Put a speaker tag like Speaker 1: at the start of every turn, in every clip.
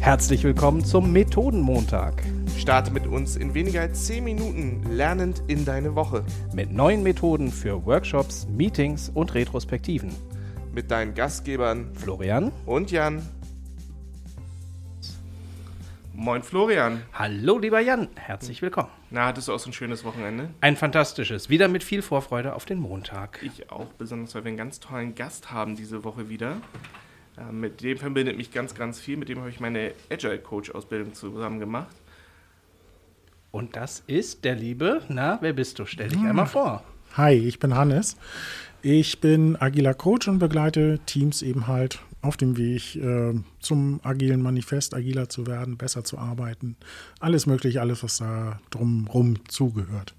Speaker 1: Herzlich willkommen zum Methodenmontag.
Speaker 2: Starte mit uns in weniger als 10 Minuten lernend in deine Woche.
Speaker 1: Mit neuen Methoden für Workshops, Meetings und Retrospektiven.
Speaker 2: Mit deinen Gastgebern
Speaker 1: Florian
Speaker 2: und Jan. Moin Florian.
Speaker 1: Hallo lieber Jan, herzlich willkommen.
Speaker 2: Na, hattest du auch so ein schönes Wochenende?
Speaker 1: Ein fantastisches, wieder mit viel Vorfreude auf den Montag.
Speaker 2: Ich auch, besonders weil wir einen ganz tollen Gast haben diese Woche wieder. Äh, mit dem verbindet mich ganz, ganz viel. Mit dem habe ich meine Agile Coach Ausbildung zusammen gemacht.
Speaker 1: Und das ist der liebe, na, wer bist du? Stell dich einmal vor.
Speaker 3: Hi, ich bin Hannes. Ich bin agiler Coach und begleite Teams eben halt auf dem Weg äh, zum agilen Manifest, agiler zu werden, besser zu arbeiten. Alles mögliche, alles, was da drumherum zugehört.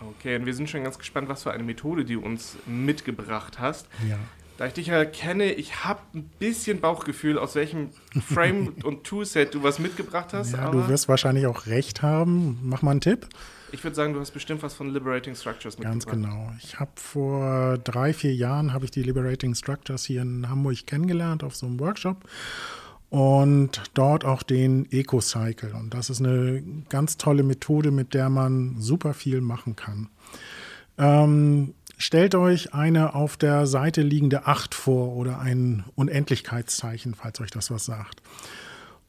Speaker 2: Okay, und wir sind schon ganz gespannt, was für eine Methode du uns mitgebracht hast.
Speaker 3: Ja.
Speaker 2: Da ich dich ja kenne, ich habe ein bisschen Bauchgefühl, aus welchem Frame und Toolset du was mitgebracht hast.
Speaker 3: ja du wirst wahrscheinlich auch recht haben. Mach mal einen Tipp.
Speaker 2: ich würde sagen, du hast bestimmt was von Liberating Structures
Speaker 3: Ganz
Speaker 2: mitgebracht.
Speaker 3: genau. Ich habe vor drei, vier Jahren habe ich die Liberating Structures hier in Hamburg kennengelernt auf so einem Workshop und dort auch den Eco-Cycle. Und das ist eine ganz tolle Methode, mit der man super viel machen kann. Ähm, stellt euch eine auf der Seite liegende 8 vor oder ein Unendlichkeitszeichen, falls euch das was sagt.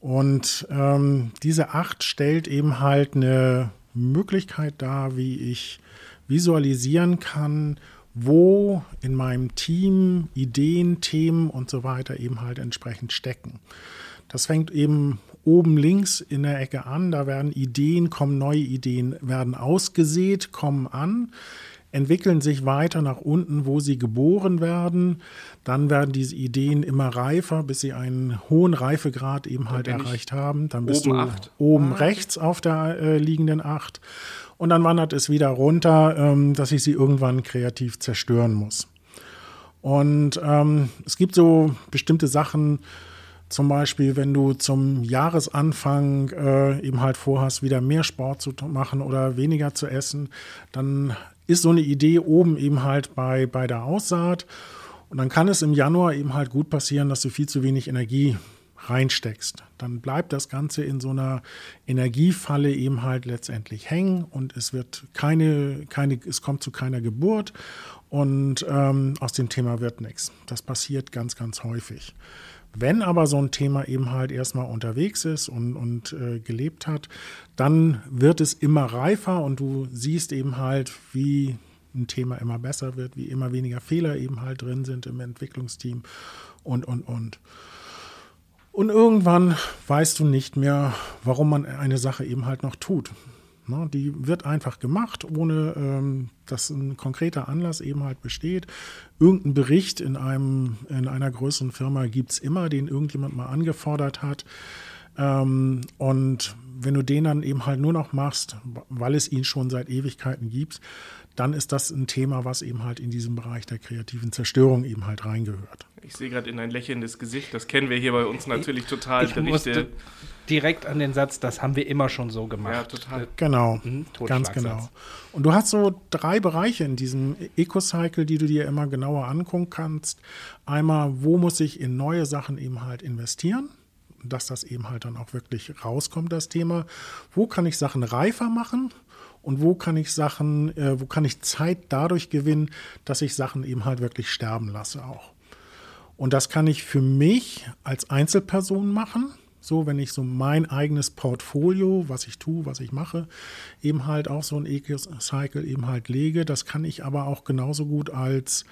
Speaker 3: Und ähm, diese 8 stellt eben halt eine Möglichkeit dar, wie ich visualisieren kann, wo in meinem Team Ideen, Themen und so weiter eben halt entsprechend stecken. Das fängt eben oben links in der Ecke an. Da werden Ideen, kommen neue Ideen, werden ausgesät, kommen an, entwickeln sich weiter nach unten, wo sie geboren werden. Dann werden diese Ideen immer reifer, bis sie einen hohen Reifegrad eben halt erreicht haben. Dann bist
Speaker 2: oben
Speaker 3: du
Speaker 2: acht.
Speaker 3: oben
Speaker 2: Ah,
Speaker 3: rechts auf der äh, liegenden Acht. Und dann wandert es wieder runter, ähm, dass ich sie irgendwann kreativ zerstören muss. Und ähm, es gibt so bestimmte Sachen, zum Beispiel, wenn du zum Jahresanfang äh, eben halt vorhast, wieder mehr Sport zu machen oder weniger zu essen, dann ist so eine Idee oben eben halt bei, bei der Aussaat. Und dann kann es im Januar eben halt gut passieren, dass du viel zu wenig Energie reinsteckst. Dann bleibt das Ganze in so einer Energiefalle eben halt letztendlich hängen und es wird keine, keine, es kommt zu keiner Geburt und ähm, aus dem Thema wird nichts. Das passiert ganz, ganz häufig. Wenn aber so ein Thema eben halt erstmal unterwegs ist und, und äh, gelebt hat, dann wird es immer reifer und du siehst eben halt, wie ein Thema immer besser wird, wie immer weniger Fehler eben halt drin sind im Entwicklungsteam und, und, und. Und irgendwann weißt du nicht mehr, warum man eine Sache eben halt noch tut. Ne, die wird einfach gemacht, ohne ähm, dass ein konkreter Anlass eben halt besteht. Irgendein Bericht in, einem, in einer größeren Firma gibt es immer, den irgendjemand mal angefordert hat. Ähm, und wenn du den dann eben halt nur noch machst, weil es ihn schon seit Ewigkeiten gibt, dann ist das ein Thema, was eben halt in diesem Bereich der kreativen Zerstörung eben halt reingehört.
Speaker 2: Ich sehe gerade in ein lächelndes Gesicht. Das kennen wir hier bei uns natürlich total.
Speaker 1: Ich musste direkt an den Satz, das haben wir immer schon so gemacht.
Speaker 2: Ja, total.
Speaker 3: Genau,
Speaker 1: Mhm,
Speaker 3: ganz genau. Und du hast so drei Bereiche in diesem Eco-Cycle, die du dir immer genauer angucken kannst. Einmal, wo muss ich in neue Sachen eben halt investieren? Dass das eben halt dann auch wirklich rauskommt, das Thema. Wo kann ich Sachen reifer machen? Und wo kann ich Sachen, äh, wo kann ich Zeit dadurch gewinnen, dass ich Sachen eben halt wirklich sterben lasse auch? Und das kann ich für mich als Einzelperson machen. So, wenn ich so mein eigenes Portfolio, was ich tue, was ich mache, eben halt auch so ein Eco-Cycle eben halt lege. Das kann ich aber auch genauso gut als,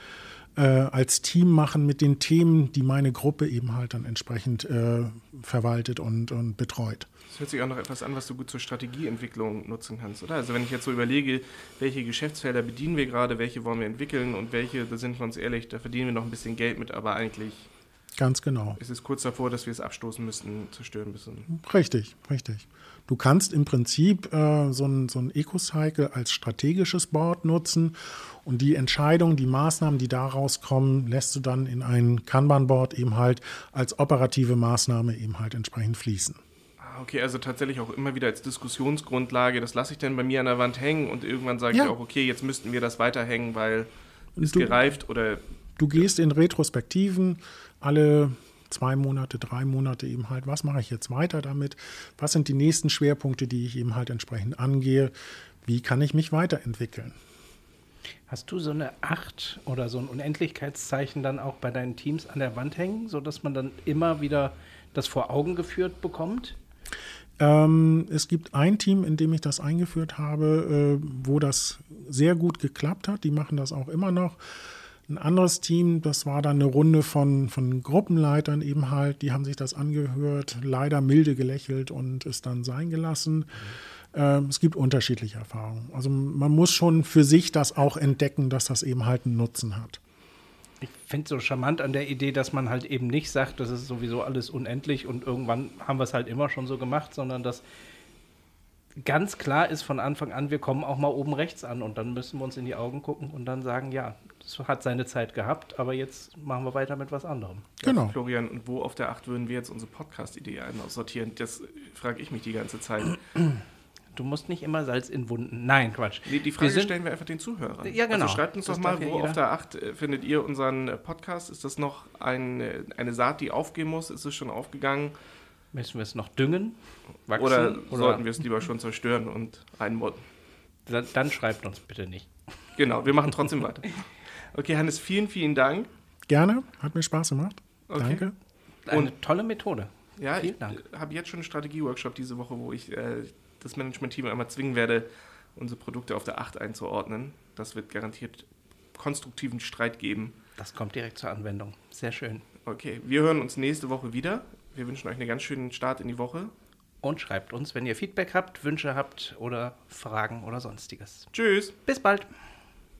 Speaker 3: äh, als Team machen mit den Themen, die meine Gruppe eben halt dann entsprechend äh, verwaltet und, und betreut.
Speaker 2: Das hört sich auch noch etwas an, was du gut zur Strategieentwicklung nutzen kannst, oder? Also wenn ich jetzt so überlege, welche Geschäftsfelder bedienen wir gerade, welche wollen wir entwickeln und welche, da sind wir uns ehrlich, da verdienen wir noch ein bisschen Geld mit, aber eigentlich
Speaker 3: Ganz genau.
Speaker 2: ist es kurz davor, dass wir es abstoßen müssen, zerstören müssen.
Speaker 3: Richtig, richtig. Du kannst im Prinzip äh, so ein, so ein Eco-Cycle als strategisches Board nutzen und die Entscheidungen, die Maßnahmen, die daraus kommen, lässt du dann in ein Kanban-Board eben halt als operative Maßnahme eben halt entsprechend fließen.
Speaker 2: Ah, Okay, also tatsächlich auch immer wieder als Diskussionsgrundlage. Das lasse ich dann bei mir an der Wand hängen und irgendwann sage
Speaker 3: Ja.
Speaker 2: ich auch, okay, jetzt müssten wir das weiterhängen, weil ist
Speaker 3: Du-
Speaker 2: gereift oder
Speaker 3: Du gehst in Retrospektiven alle zwei Monate, drei Monate eben halt, was mache ich jetzt weiter damit? Was sind die nächsten Schwerpunkte, die ich eben halt entsprechend angehe? Wie kann ich mich weiterentwickeln?
Speaker 1: Hast du so eine Acht oder so ein Unendlichkeitszeichen dann auch bei deinen Teams an der Wand hängen, sodass man dann immer wieder das vor Augen geführt bekommt?
Speaker 3: Ähm, es gibt ein Team, in dem ich das eingeführt habe, äh, wo das sehr gut geklappt hat. Die machen das auch immer noch. Ein anderes Team, das war dann eine Runde von, von Gruppenleitern eben halt, die haben sich das angehört, leider milde gelächelt und es dann sein gelassen. Ähm, es gibt unterschiedliche Erfahrungen. Also man muss schon für sich das auch entdecken, dass das eben halt einen Nutzen hat.
Speaker 1: Ich finde es so charmant an der Idee, dass man halt eben nicht sagt, das ist sowieso alles unendlich und irgendwann haben wir es halt immer schon so gemacht, sondern dass ganz klar ist von Anfang an, wir kommen auch mal oben rechts an und dann müssen wir uns in die Augen gucken und dann sagen, ja, das hat seine Zeit gehabt, aber jetzt machen wir weiter mit was anderem.
Speaker 2: Genau. Florian, und wo auf der Acht würden wir jetzt unsere Podcast-Idee sortieren? Das frage ich mich die ganze Zeit.
Speaker 1: Du musst nicht immer Salz in Wunden. Nein, Quatsch.
Speaker 2: Die, die Frage wir stellen wir einfach den Zuhörern.
Speaker 1: Ja, genau.
Speaker 2: Also schreibt uns das doch mal, wo auf der Acht äh, findet ihr unseren Podcast? Ist das noch ein, äh, eine Saat, die aufgehen muss? Ist es schon aufgegangen?
Speaker 1: Müssen wir es noch düngen?
Speaker 2: Wachsen, oder, oder, sollten wir es lieber schon zerstören und einmodden?
Speaker 1: Dann, dann schreibt uns bitte nicht.
Speaker 2: Genau, wir machen trotzdem weiter. Okay, Hannes, vielen, vielen Dank.
Speaker 3: Gerne, hat mir Spaß gemacht. Okay. Danke.
Speaker 1: Eine und, tolle Methode.
Speaker 2: Ja, vielen ich habe jetzt schon einen Strategie-Workshop diese Woche, wo ich äh, das Management-Team einmal zwingen werde, unsere Produkte auf der 8 einzuordnen. Das wird garantiert konstruktiven Streit geben.
Speaker 1: Das kommt direkt zur Anwendung. Sehr schön.
Speaker 2: Okay, wir hören uns nächste Woche wieder. Wir wünschen euch einen ganz schönen Start in die Woche.
Speaker 1: Und schreibt uns, wenn ihr Feedback habt, Wünsche habt oder Fragen oder sonstiges.
Speaker 2: Tschüss.
Speaker 1: Bis bald.